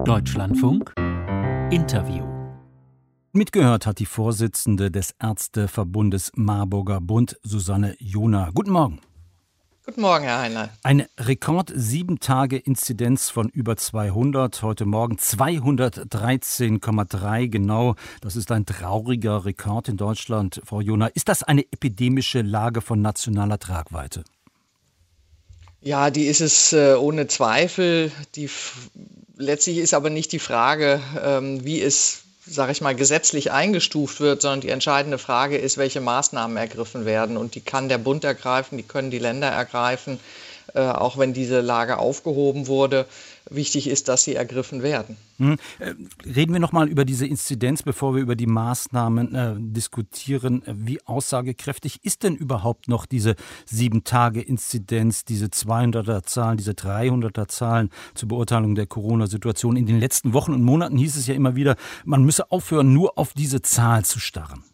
Deutschlandfunk Interview. Mitgehört hat die Vorsitzende des Ärzteverbundes Marburger Bund, Susanne Jona. Guten Morgen. Guten Morgen, Herr Heiner. Eine Rekord sieben Tage Inzidenz von über 200. Heute Morgen 213,3 genau. Das ist ein trauriger Rekord in Deutschland, Frau Jona. Ist das eine epidemische Lage von nationaler Tragweite? Ja, die ist es äh, ohne Zweifel. Die, letztlich ist aber nicht die Frage, ähm, wie es, sage ich mal, gesetzlich eingestuft wird, sondern die entscheidende Frage ist, welche Maßnahmen ergriffen werden. Und die kann der Bund ergreifen, die können die Länder ergreifen, äh, auch wenn diese Lage aufgehoben wurde wichtig ist, dass sie ergriffen werden. Hm. Äh, reden wir noch mal über diese Inzidenz, bevor wir über die Maßnahmen äh, diskutieren. Wie aussagekräftig ist denn überhaupt noch diese sieben Tage Inzidenz, diese 200er Zahlen, diese 300er Zahlen zur Beurteilung der Corona-Situation? In den letzten Wochen und Monaten hieß es ja immer wieder, man müsse aufhören, nur auf diese Zahl zu starren.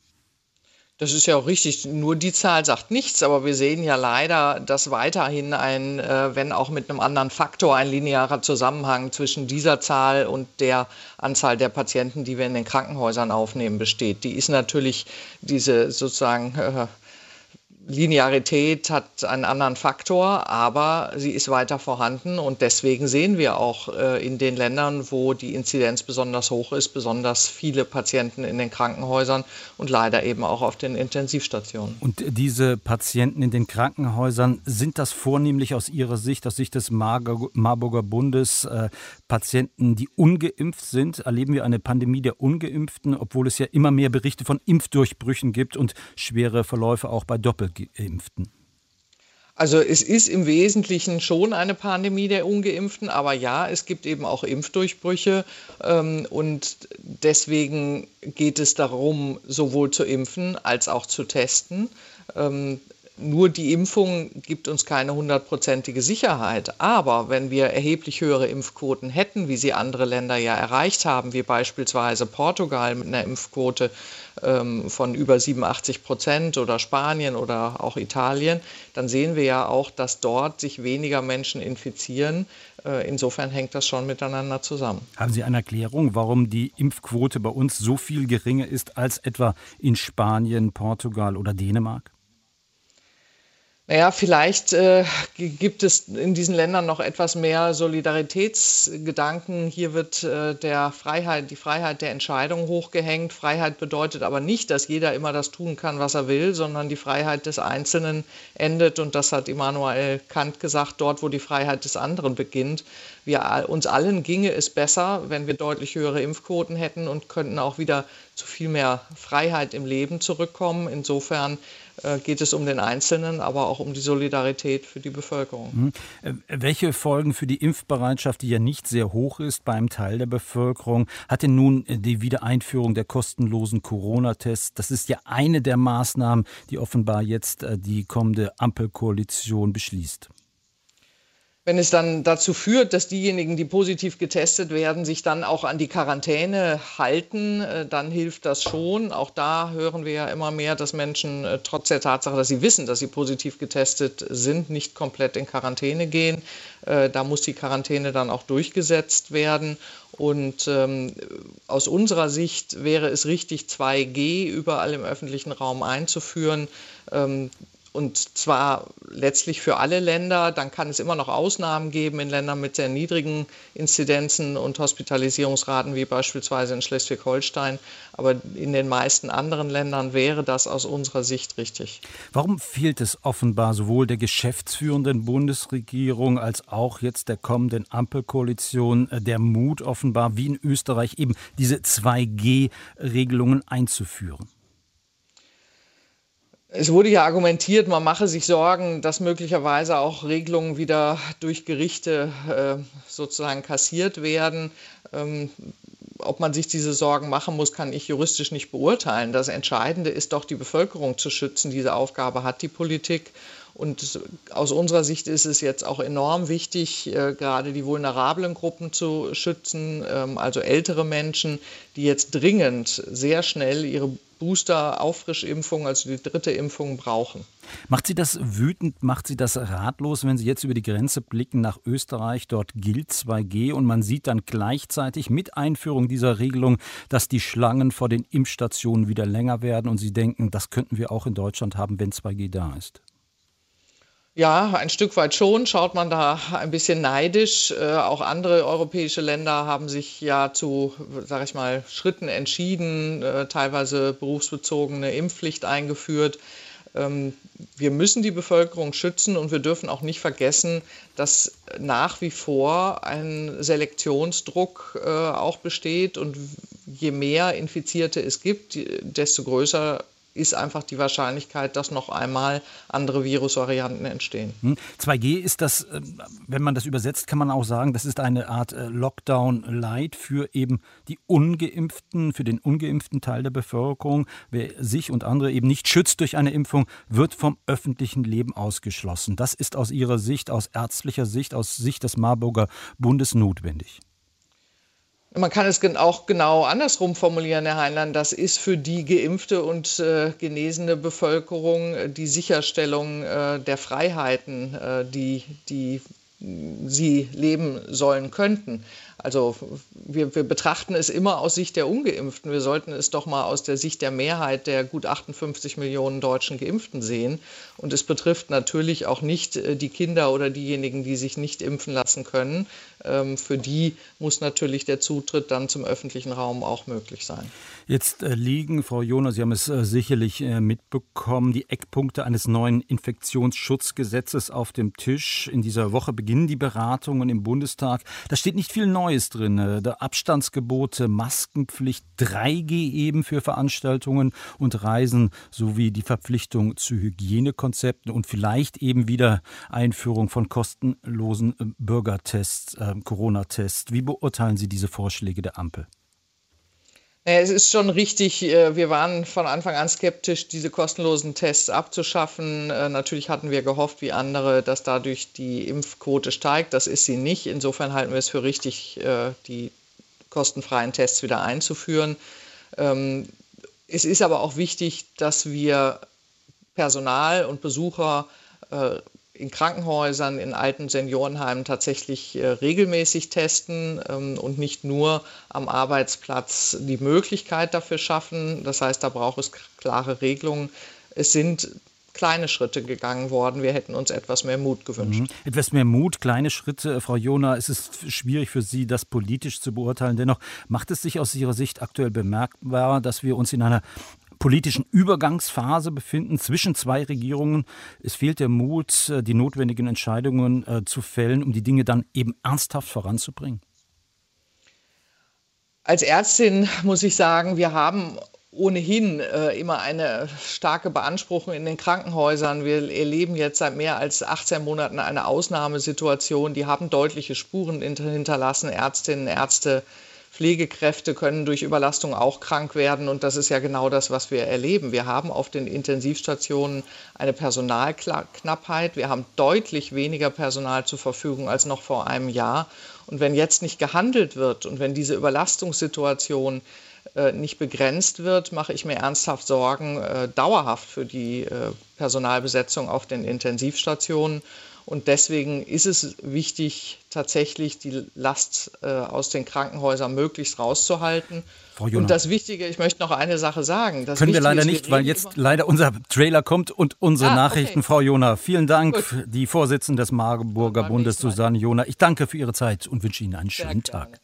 Das ist ja auch richtig. Nur die Zahl sagt nichts, aber wir sehen ja leider, dass weiterhin ein, äh, wenn auch mit einem anderen Faktor, ein linearer Zusammenhang zwischen dieser Zahl und der Anzahl der Patienten, die wir in den Krankenhäusern aufnehmen, besteht. Die ist natürlich diese sozusagen äh, Linearität hat einen anderen Faktor, aber sie ist weiter vorhanden und deswegen sehen wir auch äh, in den Ländern, wo die Inzidenz besonders hoch ist, besonders viele Patienten in den Krankenhäusern und leider eben auch auf den Intensivstationen. Und diese Patienten in den Krankenhäusern, sind das vornehmlich aus Ihrer Sicht, aus Sicht des Marburger Bundes, äh, Patienten, die ungeimpft sind? Erleben wir eine Pandemie der Ungeimpften, obwohl es ja immer mehr Berichte von Impfdurchbrüchen gibt und schwere Verläufe auch bei Doppel Ungeimpften? Also es ist im Wesentlichen schon eine Pandemie der ungeimpften, aber ja, es gibt eben auch Impfdurchbrüche ähm, und deswegen geht es darum, sowohl zu impfen als auch zu testen. Ähm, nur die Impfung gibt uns keine hundertprozentige Sicherheit. Aber wenn wir erheblich höhere Impfquoten hätten, wie sie andere Länder ja erreicht haben, wie beispielsweise Portugal mit einer Impfquote ähm, von über 87 Prozent oder Spanien oder auch Italien, dann sehen wir ja auch, dass dort sich weniger Menschen infizieren. Äh, insofern hängt das schon miteinander zusammen. Haben Sie eine Erklärung, warum die Impfquote bei uns so viel geringer ist als etwa in Spanien, Portugal oder Dänemark? Naja, vielleicht äh, gibt es in diesen Ländern noch etwas mehr Solidaritätsgedanken. Hier wird äh, der Freiheit, die Freiheit der Entscheidung hochgehängt. Freiheit bedeutet aber nicht, dass jeder immer das tun kann, was er will, sondern die Freiheit des Einzelnen endet. Und das hat Immanuel Kant gesagt, dort, wo die Freiheit des anderen beginnt. Wir, uns allen ginge es besser, wenn wir deutlich höhere Impfquoten hätten und könnten auch wieder zu viel mehr Freiheit im Leben zurückkommen. Insofern äh, geht es um den Einzelnen, aber auch um die Solidarität für die Bevölkerung. Mhm. Äh, welche Folgen für die Impfbereitschaft, die ja nicht sehr hoch ist beim Teil der Bevölkerung, hat denn nun äh, die Wiedereinführung der kostenlosen Corona-Tests? Das ist ja eine der Maßnahmen, die offenbar jetzt die kommende Ampelkoalition beschließt. Wenn es dann dazu führt, dass diejenigen, die positiv getestet werden, sich dann auch an die Quarantäne halten, äh, dann hilft das schon. Auch da hören wir ja immer mehr, dass Menschen äh, trotz der Tatsache, dass sie wissen, dass sie positiv getestet sind, nicht komplett in Quarantäne gehen. Äh, da muss die Quarantäne dann auch durchgesetzt werden. Und ähm, aus unserer Sicht wäre es richtig, 2G überall im öffentlichen Raum einzuführen. Ähm, und zwar letztlich für alle Länder. Dann kann es immer noch Ausnahmen geben in Ländern mit sehr niedrigen Inzidenzen und Hospitalisierungsraten, wie beispielsweise in Schleswig-Holstein. Aber in den meisten anderen Ländern wäre das aus unserer Sicht richtig. Warum fehlt es offenbar sowohl der geschäftsführenden Bundesregierung als auch jetzt der kommenden Ampelkoalition äh, der Mut offenbar, wie in Österreich eben diese 2G-Regelungen einzuführen? Es wurde ja argumentiert, man mache sich Sorgen, dass möglicherweise auch Regelungen wieder durch Gerichte äh, sozusagen kassiert werden. Ähm, ob man sich diese Sorgen machen muss, kann ich juristisch nicht beurteilen. Das Entscheidende ist doch, die Bevölkerung zu schützen. Diese Aufgabe hat die Politik. Und aus unserer Sicht ist es jetzt auch enorm wichtig, äh, gerade die vulnerablen Gruppen zu schützen, ähm, also ältere Menschen, die jetzt dringend sehr schnell ihre Booster-Auffrischimpfung, also die dritte Impfung brauchen. Macht Sie das wütend, macht Sie das ratlos, wenn Sie jetzt über die Grenze blicken nach Österreich? Dort gilt 2G und man sieht dann gleichzeitig mit Einführung dieser Regelung, dass die Schlangen vor den Impfstationen wieder länger werden und Sie denken, das könnten wir auch in Deutschland haben, wenn 2G da ist. Ja, ein Stück weit schon schaut man da ein bisschen neidisch. Äh, auch andere europäische Länder haben sich ja zu, sage ich mal, Schritten entschieden, äh, teilweise berufsbezogene Impfpflicht eingeführt. Ähm, wir müssen die Bevölkerung schützen und wir dürfen auch nicht vergessen, dass nach wie vor ein Selektionsdruck äh, auch besteht und je mehr Infizierte es gibt, desto größer ist einfach die Wahrscheinlichkeit, dass noch einmal andere Virusvarianten entstehen. 2G hm. ist das, äh, wenn man das übersetzt, kann man auch sagen, das ist eine Art äh, Lockdown-Light für eben die Ungeimpften, für den ungeimpften Teil der Bevölkerung. Wer sich und andere eben nicht schützt durch eine Impfung, wird vom öffentlichen Leben ausgeschlossen. Das ist aus Ihrer Sicht, aus ärztlicher Sicht, aus Sicht des Marburger Bundes notwendig. Man kann es auch genau andersrum formulieren, Herr Heinlein. Das ist für die geimpfte und äh, genesene Bevölkerung äh, die Sicherstellung äh, der Freiheiten, äh, die, die sie leben sollen könnten. Also wir, wir, betrachten es immer aus Sicht der ungeimpften. Wir sollten es doch mal aus der Sicht der Mehrheit der gut 58 Millionen deutschen Geimpften sehen. Und es betrifft natürlich auch nicht äh, die Kinder oder diejenigen, die sich nicht impfen lassen können. Ähm, für die muss natürlich der Zutritt dann zum öffentlichen Raum auch möglich sein. Jetzt äh, liegen, Frau Jonas, Sie haben es äh, sicherlich mitbekommen, die Eckpunkte eines neuen Infektionsschutzgesetzes auf dem Tisch. In dieser Woche beginnen die Beratungen im Bundestag. Da steht nicht viel Neues drin. Abstandsgebote, Maskenpflicht, 3G eben für Veranstaltungen und Reisen sowie die Verpflichtung zu Hygienekonzepten und vielleicht eben wieder Einführung von kostenlosen Bürgertests, äh, Corona-Tests. Wie beurteilen Sie diese Vorschläge der Ampel? Es ist schon richtig, äh, wir waren von Anfang an skeptisch, diese kostenlosen Tests abzuschaffen. Äh, natürlich hatten wir gehofft, wie andere, dass dadurch die Impfquote steigt. Das ist sie nicht. Insofern halten wir es für richtig, äh, die kostenfreien Tests wieder einzuführen. Ähm, es ist aber auch wichtig, dass wir Personal und Besucher in Krankenhäusern, in alten Seniorenheimen tatsächlich äh, regelmäßig testen ähm, und nicht nur am Arbeitsplatz die Möglichkeit dafür schaffen. Das heißt, da braucht es klare Regelungen. Es sind kleine Schritte gegangen worden. Wir hätten uns etwas mehr Mut gewünscht. Mhm. Etwas mehr Mut, kleine Schritte. Frau Jona, es ist schwierig für Sie, das politisch zu beurteilen. Dennoch macht es sich aus Ihrer Sicht aktuell bemerkbar, dass wir uns in einer politischen Übergangsphase befinden zwischen zwei Regierungen. Es fehlt der Mut, äh, die notwendigen Entscheidungen äh, zu fällen, um die Dinge dann eben ernsthaft voranzubringen. Als Ärztin muss ich sagen, wir haben ohnehin äh, immer eine starke Beanspruchung in den Krankenhäusern. Wir erleben jetzt seit mehr als 18 Monaten eine Ausnahmesituation. Die haben deutliche Spuren hinterlassen. Ärztinnen, Ärzte Pflegekräfte können durch Überlastung auch krank werden und das ist ja genau das, was wir erleben. Wir haben auf den Intensivstationen eine Personalknappheit. Wir haben deutlich weniger Personal zur Verfügung als noch vor einem Jahr. Und wenn jetzt nicht gehandelt wird und wenn diese Überlastungssituation äh, nicht begrenzt wird, mache ich mir ernsthaft Sorgen äh, dauerhaft für die äh, Personalbesetzung auf den Intensivstationen. Und deswegen ist es wichtig, tatsächlich die Last äh, aus den Krankenhäusern möglichst rauszuhalten. Und das Wichtige, ich möchte noch eine Sache sagen. Das Können Wichtige wir leider ist, nicht, wir weil jetzt leider unser Trailer kommt und unsere ah, Nachrichten. Okay. Frau Jona, vielen Dank, Gut. die Vorsitzende des Marburger Bundes, Susanne Jona. Ich danke für Ihre Zeit und wünsche Ihnen einen schönen Tag.